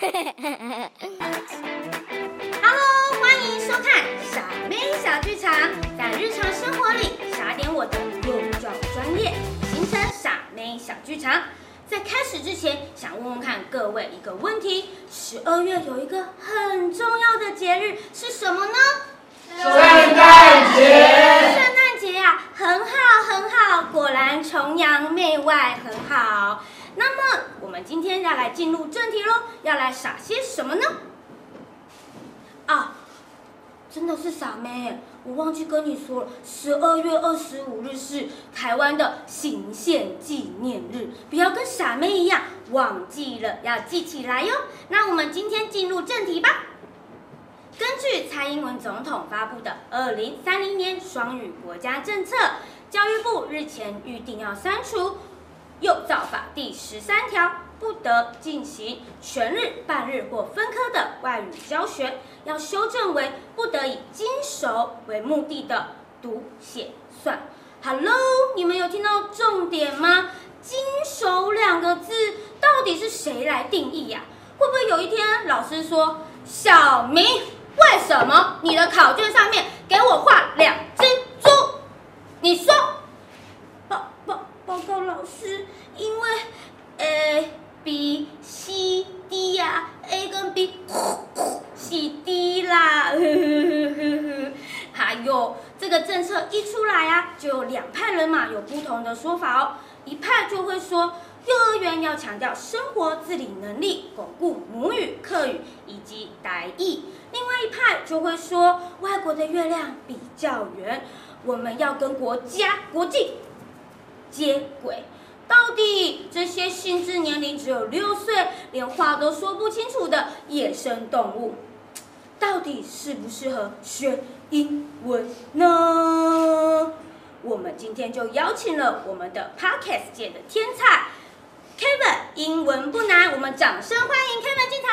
Hello，欢迎收看傻妹小剧场，在日常生活里傻点我的幼教专业，形成傻妹小剧场。在开始之前，想问问看各位一个问题：十二月有一个很重要的节日是什么呢？圣诞节。圣诞节呀、很好很好，果然崇洋媚外，很好。那么我们今天要来进入正题喽，要来撒些什么呢？啊，真的是傻妹，我忘记跟你说了，十二月二十五日是台湾的行宪纪念日，不要跟傻妹一样忘记了，要记起来哟。那我们今天进入正题吧。根据蔡英文总统发布的二零三零年双语国家政策，教育部日前预定要删除《幼造法》第十三条，不得进行全日、半日或分科的外语教学，要修正为不得以经熟为目的的读写算。Hello，你们有听到重点吗？经熟两个字到底是谁来定义呀、会不会有一天老师说小明？为什么你的考卷上面给我画两只猪？你说，报报报告老师，因为 A B C D 呀、a 跟 B 是 D 啦，还有这个政策一出来啊，就有两派人马有不同的说法哦。一派就会说，幼儿园要强调生活自理能力，巩固母语、客语以及台语。另外一派就会说，外国的月亮比较圆，我们要跟国家、国际接轨。到底这些心智年龄只有六岁，连话都说不清楚的野生动物，到底适不适合学英文呢？今天就邀请了我们的 Podcast 界的天才 Kevin，英文不难，我们掌声欢迎 Kevin 进台。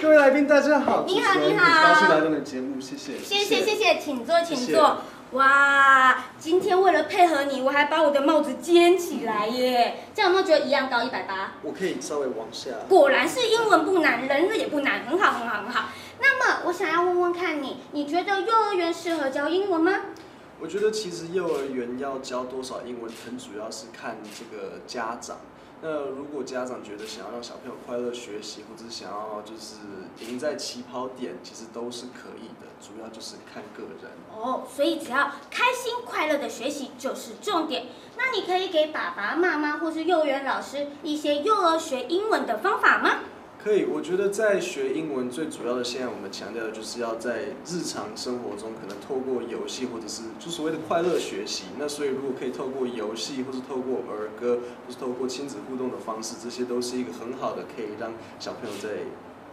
各位来宾，大家好！你好你好很高兴来到你的节目，谢谢。谢谢谢谢，请坐请坐。哇，今天为了配合你，我还把我的帽子尖起来耶，这样有没有觉得一样高一百八？我可以稍微往下。果然是英文不难，人也不难，很好很好很好。那么我想要问问看你，你觉得幼儿园适合教英文吗？我觉得其实幼儿园要教多少英文，很主要是看这个家长。那如果家长觉得想要让小朋友快乐学习，或者想要就是赢在起跑点，其实都是可以的，主要就是看个人。哦，所以只要开心快乐的学习就是重点。那你可以给爸爸妈妈或是幼儿园老师一些幼儿学英文的方法吗？可以，我觉得在学英文最主要的，现在我们强调的就是要在日常生活中，可能透过游戏或者是就所谓的快乐学习。那所以如果可以透过游戏，或是透过儿歌，或是透过亲子互动的方式，这些都是一个很好的可以让小朋友在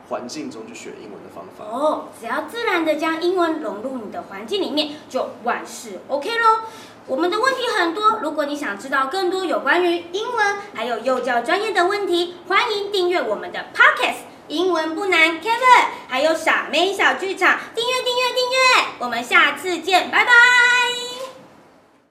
环境中去学英文的方法。哦，只要自然的将英文融入你的环境里面，就万事 OK 喽。我们的问题很多，如果你想知道更多有关于英文还有幼教专业的问题，欢迎订阅我们的 Podcast。英文不难，Kevin，还有傻妹小剧场，订阅订阅订阅，我们下次见，拜拜。